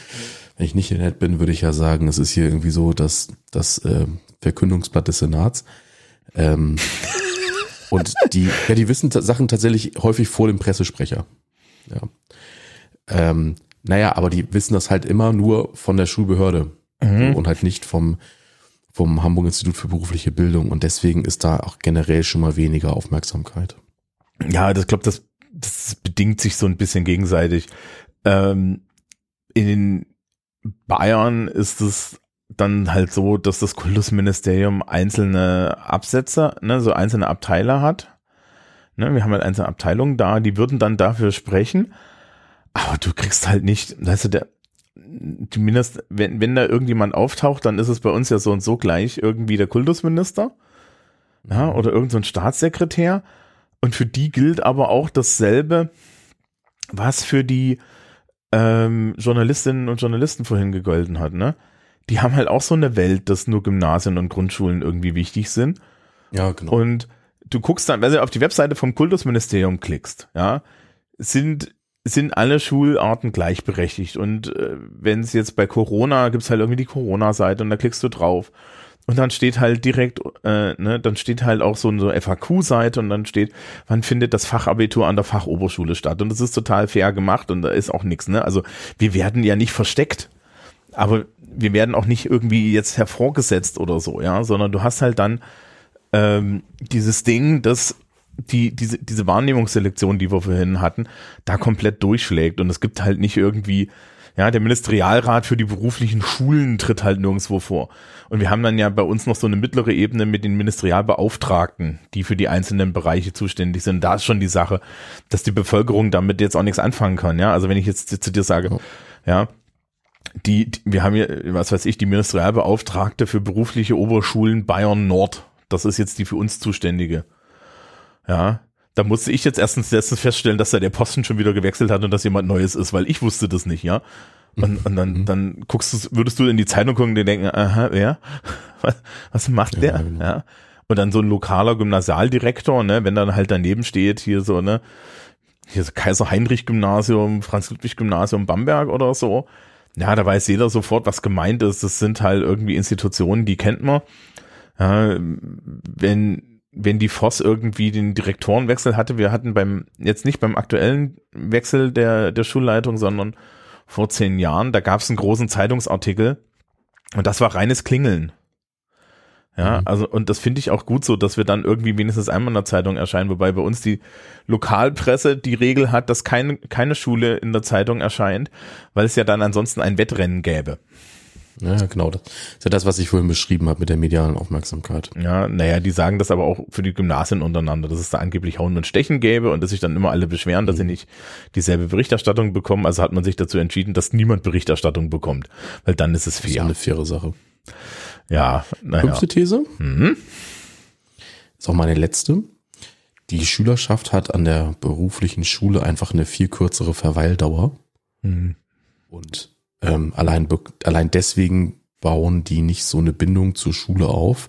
Wenn ich nicht nett bin, würde ich ja sagen, es ist hier irgendwie so das, das äh, Verkündungsblatt des Senats. Ähm, und die, ja, die wissen Sachen tatsächlich häufig vor dem Pressesprecher. Ja. Ähm, naja, aber die wissen das halt immer nur von der Schulbehörde mhm. und halt nicht vom, vom Hamburg Institut für berufliche Bildung. Und deswegen ist da auch generell schon mal weniger Aufmerksamkeit. Ja, das glaube, das, das bedingt sich so ein bisschen gegenseitig. Ähm, in Bayern ist es dann halt so, dass das Kultusministerium einzelne Absätze, ne, so einzelne Abteile hat. Ne, wir haben halt einzelne Abteilungen da, die würden dann dafür sprechen. Aber du kriegst halt nicht, weißt du, der, zumindest, wenn, wenn da irgendjemand auftaucht, dann ist es bei uns ja so und so gleich irgendwie der Kultusminister. Ja, mhm. oder irgendein so Staatssekretär. Und für die gilt aber auch dasselbe, was für die ähm, Journalistinnen und Journalisten vorhin gegolten hat, ne? Die haben halt auch so eine Welt, dass nur Gymnasien und Grundschulen irgendwie wichtig sind. Ja, genau. Und du guckst dann, wenn du auf die Webseite vom Kultusministerium klickst, ja, sind sind alle Schularten gleichberechtigt. Und äh, wenn es jetzt bei Corona gibt's halt irgendwie die Corona-Seite und da klickst du drauf. Und dann steht halt direkt, äh, ne, dann steht halt auch so eine FAQ-Seite und dann steht, wann findet das Fachabitur an der Fachoberschule statt? Und das ist total fair gemacht und da ist auch nichts, ne? Also wir werden ja nicht versteckt, aber wir werden auch nicht irgendwie jetzt hervorgesetzt oder so, ja, sondern du hast halt dann ähm, dieses Ding, dass die, diese, diese Wahrnehmungsselektion, die wir vorhin hatten, da komplett durchschlägt. Und es gibt halt nicht irgendwie, ja, der Ministerialrat für die beruflichen Schulen tritt halt nirgendwo vor. Und wir haben dann ja bei uns noch so eine mittlere Ebene mit den Ministerialbeauftragten, die für die einzelnen Bereiche zuständig sind. Da ist schon die Sache, dass die Bevölkerung damit jetzt auch nichts anfangen kann. Ja, also wenn ich jetzt zu dir sage, ja, die, die wir haben hier, was weiß ich, die Ministerialbeauftragte für berufliche Oberschulen Bayern Nord. Das ist jetzt die für uns zuständige. Ja, da musste ich jetzt erstens letztens feststellen, dass da der Posten schon wieder gewechselt hat und dass jemand Neues ist, weil ich wusste das nicht, ja. Und, und dann, mhm. dann guckst du, würdest du in die Zeitung gucken und denken, aha, wer? Was, was macht der? Ja, genau. ja. Und dann so ein lokaler Gymnasialdirektor, ne, wenn dann halt daneben steht, hier so, ne, hier so Kaiser Heinrich Gymnasium, Franz Ludwig Gymnasium Bamberg oder so. Ja, da weiß jeder sofort, was gemeint ist. Das sind halt irgendwie Institutionen, die kennt man. Ja, wenn wenn die Voss irgendwie den Direktorenwechsel hatte, wir hatten beim, jetzt nicht beim aktuellen Wechsel der, der Schulleitung, sondern vor zehn Jahren, da gab es einen großen Zeitungsartikel und das war reines Klingeln. Ja, mhm. also und das finde ich auch gut so, dass wir dann irgendwie wenigstens einmal in der Zeitung erscheinen, wobei bei uns die Lokalpresse die Regel hat, dass keine, keine Schule in der Zeitung erscheint, weil es ja dann ansonsten ein Wettrennen gäbe. Ja, genau. Das ist ja das, was ich vorhin beschrieben habe mit der medialen Aufmerksamkeit. Ja, naja, die sagen das aber auch für die Gymnasien untereinander, dass es da angeblich Hauen und Stechen gäbe und dass sich dann immer alle beschweren, dass mhm. sie nicht dieselbe Berichterstattung bekommen. Also hat man sich dazu entschieden, dass niemand Berichterstattung bekommt, weil dann ist es fair. Das ist eine faire Sache. Ja, naja. Fünfte These. Mhm. Ist auch meine letzte. Die Schülerschaft hat an der beruflichen Schule einfach eine viel kürzere Verweildauer. Mhm. Und ähm, allein, allein deswegen bauen die nicht so eine Bindung zur Schule auf.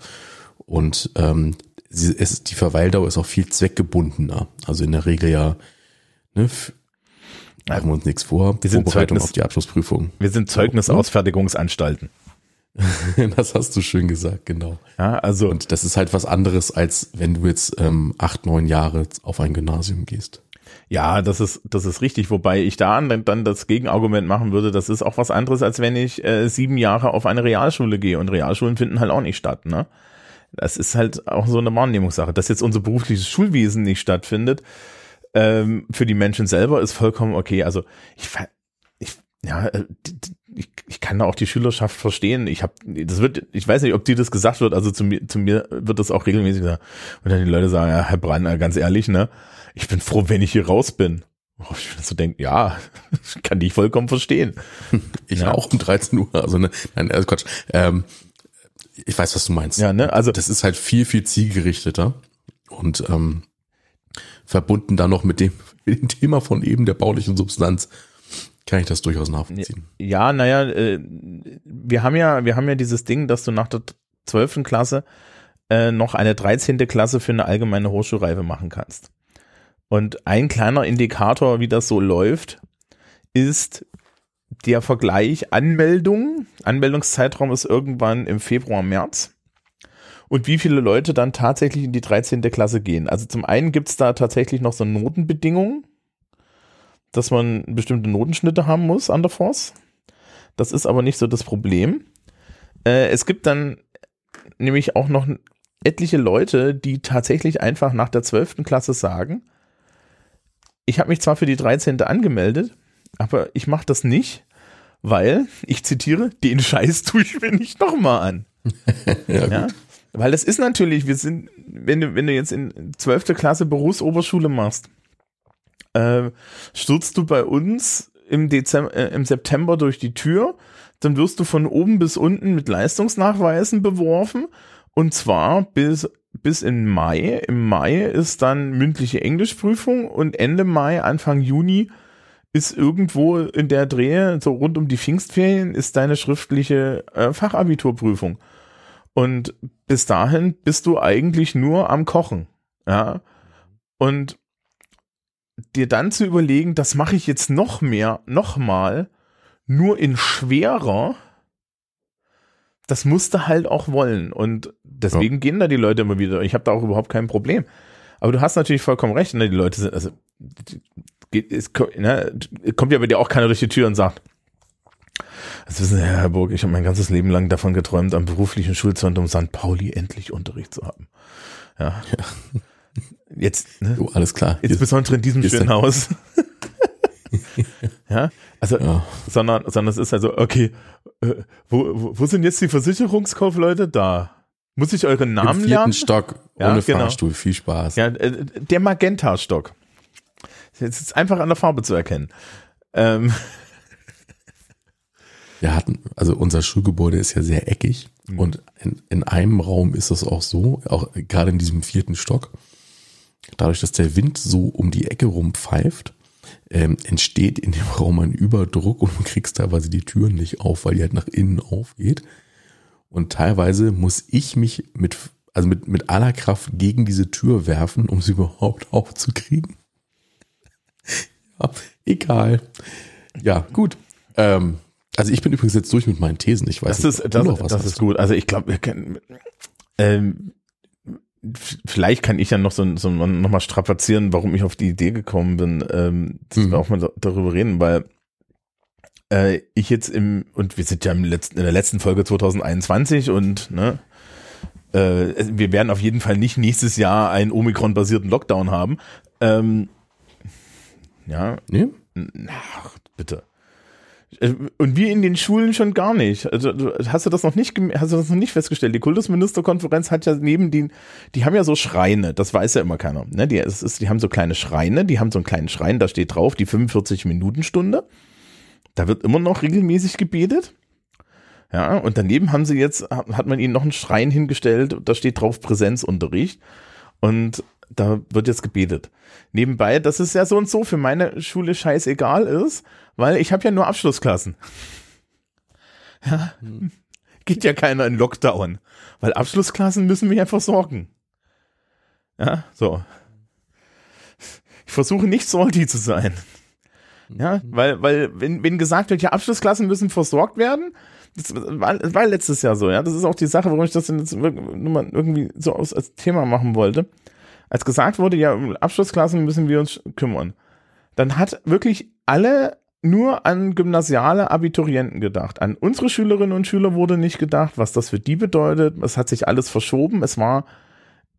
Und ähm, sie, es, die Verweildauer ist auch viel zweckgebundener. Also in der Regel ja, ne, machen wir uns nichts vor, wir sind Vorbereitung Zeugnis, auf die Abschlussprüfung. Wir sind Zeugnisausfertigungsanstalten. das hast du schön gesagt, genau. Ja, also. Und das ist halt was anderes, als wenn du jetzt ähm, acht, neun Jahre auf ein Gymnasium gehst. Ja, das ist, das ist richtig, wobei ich da dann, dann das Gegenargument machen würde, das ist auch was anderes, als wenn ich äh, sieben Jahre auf eine Realschule gehe und Realschulen finden halt auch nicht statt, ne? Das ist halt auch so eine Wahrnehmungssache. Dass jetzt unser berufliches Schulwesen nicht stattfindet, ähm, für die Menschen selber ist vollkommen okay. Also ich, ich ja, äh, ich, ich kann da auch die Schülerschaft verstehen. Ich habe, das wird, ich weiß nicht, ob dir das gesagt wird. Also zu mir, zu mir wird das auch regelmäßig gesagt. Und dann die Leute sagen, ja, Herr Brand, ganz ehrlich, ne? Ich bin froh, wenn ich hier raus bin. Oh, ich bin so denken, ja, kann ich vollkommen verstehen. Ich ja. auch um 13 Uhr, also ne, nein, also Quatsch. Ähm, ich weiß, was du meinst. Ja, ne, also das ist halt viel, viel zielgerichteter und ähm, verbunden dann noch mit dem, mit dem Thema von eben der baulichen Substanz kann ich das durchaus nachvollziehen. Ja, naja, äh, wir haben ja, wir haben ja dieses Ding, dass du nach der zwölften Klasse äh, noch eine dreizehnte Klasse für eine allgemeine Hochschulreife machen kannst. Und ein kleiner Indikator, wie das so läuft, ist der Vergleich Anmeldung. Anmeldungszeitraum ist irgendwann im Februar, März. Und wie viele Leute dann tatsächlich in die 13. Klasse gehen. Also zum einen gibt es da tatsächlich noch so Notenbedingungen, dass man bestimmte Notenschnitte haben muss an der Force. Das ist aber nicht so das Problem. Äh, es gibt dann nämlich auch noch etliche Leute, die tatsächlich einfach nach der 12. Klasse sagen, ich habe mich zwar für die 13. angemeldet, aber ich mache das nicht, weil, ich zitiere, den Scheiß tue ich mir nicht nochmal an. ja, ja? Weil das ist natürlich, wir sind, wenn du, wenn du jetzt in 12. Klasse Berufsoberschule machst, äh, stürzt du bei uns im, Dezember, äh, im September durch die Tür, dann wirst du von oben bis unten mit Leistungsnachweisen beworfen und zwar bis bis in Mai. Im Mai ist dann mündliche Englischprüfung und Ende Mai, Anfang Juni ist irgendwo in der Dreh, so rund um die Pfingstferien, ist deine schriftliche äh, Fachabiturprüfung. Und bis dahin bist du eigentlich nur am Kochen. Ja. Und dir dann zu überlegen, das mache ich jetzt noch mehr, noch mal, nur in schwerer, das musste halt auch wollen. Und deswegen ja. gehen da die Leute immer wieder. Ich habe da auch überhaupt kein Problem. Aber du hast natürlich vollkommen recht. Ne? Die Leute sind, also es ne, kommt ja bei dir auch keiner durch die Tür und sagt, das wissen Sie, Herr Burg, ich habe mein ganzes Leben lang davon geträumt, am beruflichen Schulzentrum St. Pauli endlich Unterricht zu haben. Ja. ja. Jetzt, ne? Oh, alles klar. Insbesondere in diesem schönen Haus. ja, also, ja. sondern, sondern es ist also, okay, äh, wo, wo sind jetzt die Versicherungskaufleute da? Muss ich euren Namen Im vierten lernen? Stock ohne ja, genau. Fahrstuhl, viel Spaß. Ja, äh, der Magenta-Stock. Jetzt ist einfach an der Farbe zu erkennen. Ähm. Wir hatten, also unser Schulgebäude ist ja sehr eckig mhm. und in, in einem Raum ist es auch so, auch gerade in diesem vierten Stock, dadurch, dass der Wind so um die Ecke rumpfeift, ähm, entsteht in dem Raum ein Überdruck und du kriegst teilweise die Türen nicht auf, weil die halt nach innen aufgeht. Und teilweise muss ich mich mit, also mit, mit aller Kraft gegen diese Tür werfen, um sie überhaupt aufzukriegen. ja, egal. Ja, gut. Ähm, also ich bin übrigens jetzt durch mit meinen Thesen. Ich weiß das nicht, ist, das, das ist gut. Also ich glaube, wir können, ähm, vielleicht kann ich ja noch so, so noch mal strapazieren, warum ich auf die Idee gekommen bin, ähm, dass mhm. wir auch mal darüber reden, weil äh, ich jetzt im, und wir sind ja im letzten, in der letzten Folge 2021 und ne, äh, wir werden auf jeden Fall nicht nächstes Jahr einen Omikron-basierten Lockdown haben. Ähm, ja. Nee? Ach, bitte. Äh, und wir in den Schulen schon gar nicht. Also hast du das noch nicht, hast du das noch nicht festgestellt? Die Kultusministerkonferenz hat ja neben den, die haben ja so Schreine, das weiß ja immer keiner. Ne? Die, es ist, die haben so kleine Schreine, die haben so einen kleinen Schrein, da steht drauf die 45 Minuten Stunde. Da wird immer noch regelmäßig gebetet. Ja, und daneben haben sie jetzt, hat man ihnen noch einen Schrein hingestellt, da steht drauf Präsenzunterricht. Und da wird jetzt gebetet. Nebenbei, dass es ja so und so für meine Schule scheißegal ist, weil ich habe ja nur Abschlussklassen. Ja, geht ja keiner in Lockdown, weil Abschlussklassen müssen wir ja versorgen. Ja, so. Ich versuche nicht salty zu sein. Ja, weil, weil, wenn, wenn gesagt wird, ja, Abschlussklassen müssen versorgt werden, das war, das war letztes Jahr so, ja. Das ist auch die Sache, warum ich das jetzt irgendwie so als Thema machen wollte als gesagt wurde, ja, um Abschlussklassen müssen wir uns kümmern, dann hat wirklich alle nur an gymnasiale Abiturienten gedacht. An unsere Schülerinnen und Schüler wurde nicht gedacht, was das für die bedeutet. Es hat sich alles verschoben. Es war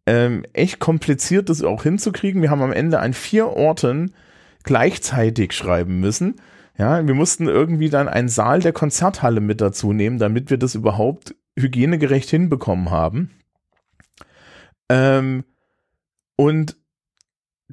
ähm, echt kompliziert, das auch hinzukriegen. Wir haben am Ende an vier Orten gleichzeitig schreiben müssen. Ja, wir mussten irgendwie dann einen Saal der Konzerthalle mit dazu nehmen, damit wir das überhaupt hygienegerecht hinbekommen haben. Ähm, und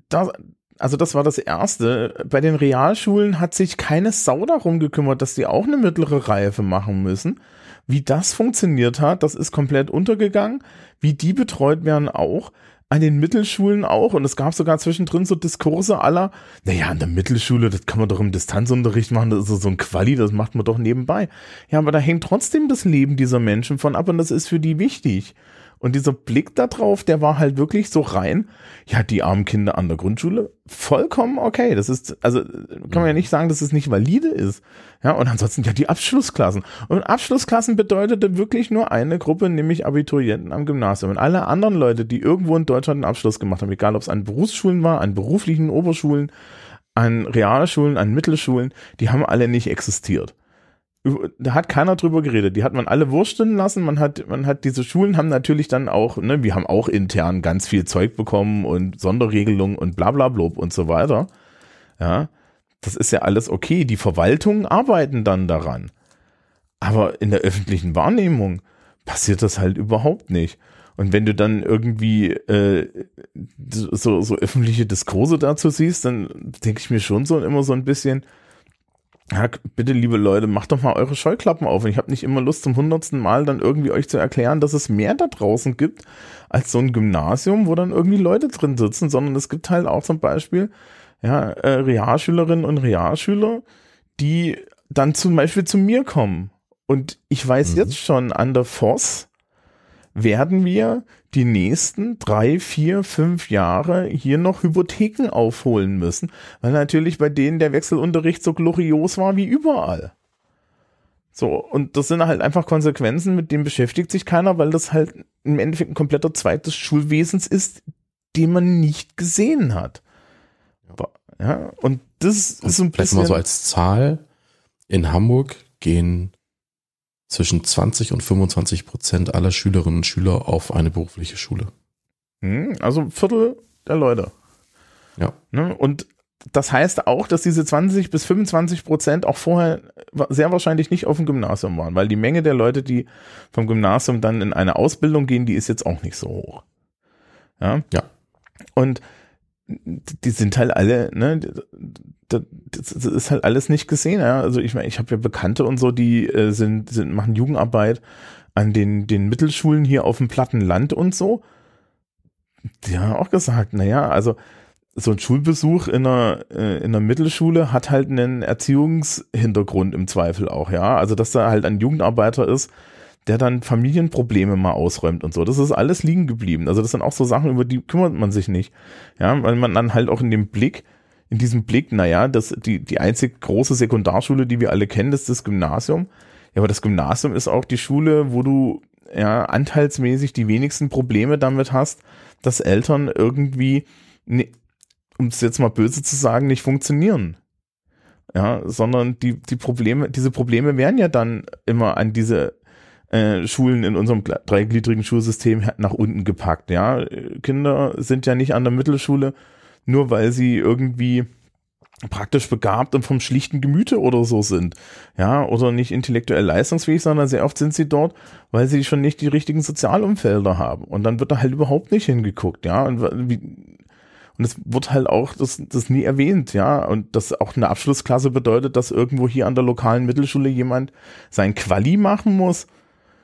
da, also das war das Erste. Bei den Realschulen hat sich keine Sau darum gekümmert, dass die auch eine mittlere Reife machen müssen. Wie das funktioniert hat, das ist komplett untergegangen. Wie die betreut werden auch. An den Mittelschulen auch. Und es gab sogar zwischendrin so Diskurse aller, naja, an der Mittelschule, das kann man doch im Distanzunterricht machen, das ist so ein Quali, das macht man doch nebenbei. Ja, aber da hängt trotzdem das Leben dieser Menschen von ab und das ist für die wichtig. Und dieser Blick da drauf, der war halt wirklich so rein, ja, die armen Kinder an der Grundschule, vollkommen okay. Das ist, also kann man ja nicht sagen, dass es nicht valide ist. Ja, und ansonsten ja die Abschlussklassen. Und Abschlussklassen bedeutete wirklich nur eine Gruppe, nämlich Abiturienten am Gymnasium. Und alle anderen Leute, die irgendwo in Deutschland einen Abschluss gemacht haben, egal ob es an Berufsschulen war, an beruflichen Oberschulen, an Realschulen, an Mittelschulen, die haben alle nicht existiert da hat keiner drüber geredet. Die hat man alle wursteln lassen. Man hat, man hat diese Schulen haben natürlich dann auch, ne, wir haben auch intern ganz viel Zeug bekommen und Sonderregelungen und bla bla blub und so weiter. Ja, das ist ja alles okay. Die Verwaltungen arbeiten dann daran. Aber in der öffentlichen Wahrnehmung passiert das halt überhaupt nicht. Und wenn du dann irgendwie äh, so, so öffentliche Diskurse dazu siehst, dann denke ich mir schon so immer so ein bisschen, ja, bitte, liebe Leute, macht doch mal eure Scheuklappen auf. Und ich habe nicht immer Lust, zum hundertsten Mal dann irgendwie euch zu erklären, dass es mehr da draußen gibt als so ein Gymnasium, wo dann irgendwie Leute drin sitzen, sondern es gibt halt auch zum Beispiel ja, äh, Realschülerinnen und Realschüler, die dann zum Beispiel zu mir kommen. Und ich weiß mhm. jetzt schon an der Voss, werden wir die nächsten drei, vier, fünf Jahre hier noch Hypotheken aufholen müssen, weil natürlich bei denen der Wechselunterricht so glorios war wie überall. So, und das sind halt einfach Konsequenzen, mit denen beschäftigt sich keiner, weil das halt im Endeffekt ein kompletter Zweig des Schulwesens ist, den man nicht gesehen hat. Ja, und das und ist so ein bisschen. mal so als Zahl. In Hamburg gehen zwischen 20 und 25 Prozent aller Schülerinnen und Schüler auf eine berufliche Schule. Hm, also ein Viertel der Leute. Ja. Ne, und das heißt auch, dass diese 20 bis 25 Prozent auch vorher sehr wahrscheinlich nicht auf dem Gymnasium waren, weil die Menge der Leute, die vom Gymnasium dann in eine Ausbildung gehen, die ist jetzt auch nicht so hoch. Ja. Ja. Und die sind halt alle, ne, das, ist halt alles nicht gesehen. Ja? Also ich meine, ich habe ja Bekannte und so, die äh, sind, sind, machen Jugendarbeit an den, den Mittelschulen hier auf dem platten Land und so. Die haben auch gesagt, naja, also so ein Schulbesuch in einer, äh, in einer Mittelschule hat halt einen Erziehungshintergrund im Zweifel auch, ja. Also dass da halt ein Jugendarbeiter ist, der dann Familienprobleme mal ausräumt und so. Das ist alles liegen geblieben. Also das sind auch so Sachen, über die kümmert man sich nicht. Ja, weil man dann halt auch in dem Blick, in diesem Blick, naja, das, die, die einzig große Sekundarschule, die wir alle kennen, das ist das Gymnasium. Ja, aber das Gymnasium ist auch die Schule, wo du ja anteilsmäßig die wenigsten Probleme damit hast, dass Eltern irgendwie, ne, um es jetzt mal böse zu sagen, nicht funktionieren. Ja, sondern die, die Probleme, diese Probleme werden ja dann immer an diese äh, Schulen in unserem dreigliedrigen Schulsystem nach unten gepackt. Ja, Kinder sind ja nicht an der Mittelschule, nur weil sie irgendwie praktisch begabt und vom schlichten Gemüte oder so sind. Ja, oder nicht intellektuell leistungsfähig, sondern sehr oft sind sie dort, weil sie schon nicht die richtigen Sozialumfelder haben. Und dann wird da halt überhaupt nicht hingeguckt, ja. Und, wie, und es wird halt auch das, das nie erwähnt, ja. Und das auch eine Abschlussklasse bedeutet, dass irgendwo hier an der lokalen Mittelschule jemand sein Quali machen muss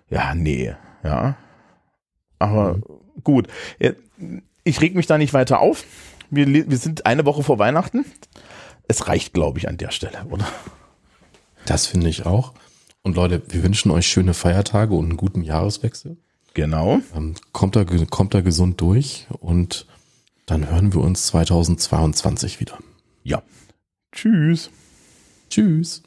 ja, nee, ja. Aber mhm. gut, äh, ich reg mich da nicht weiter auf. Wir, wir sind eine Woche vor Weihnachten. Es reicht, glaube ich, an der Stelle, oder? Das finde ich auch. Und Leute, wir wünschen euch schöne Feiertage und einen guten Jahreswechsel. Genau. Ähm, kommt, da, kommt da gesund durch und dann hören wir uns 2022 wieder. Ja. Tschüss. Tschüss.